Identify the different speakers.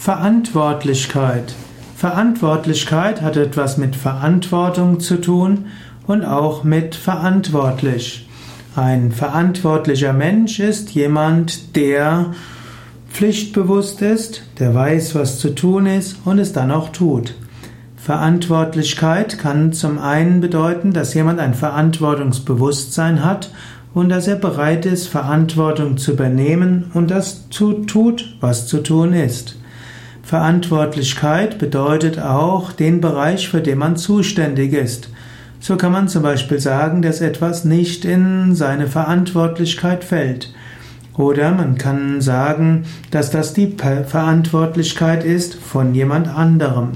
Speaker 1: Verantwortlichkeit. Verantwortlichkeit hat etwas mit Verantwortung zu tun und auch mit verantwortlich. Ein verantwortlicher Mensch ist jemand, der pflichtbewusst ist, der weiß, was zu tun ist und es dann auch tut. Verantwortlichkeit kann zum einen bedeuten, dass jemand ein Verantwortungsbewusstsein hat und dass er bereit ist, Verantwortung zu übernehmen und das zu tut, was zu tun ist. Verantwortlichkeit bedeutet auch den Bereich, für den man zuständig ist. So kann man zum Beispiel sagen, dass etwas nicht in seine Verantwortlichkeit fällt. Oder man kann sagen, dass das die Verantwortlichkeit ist von jemand anderem.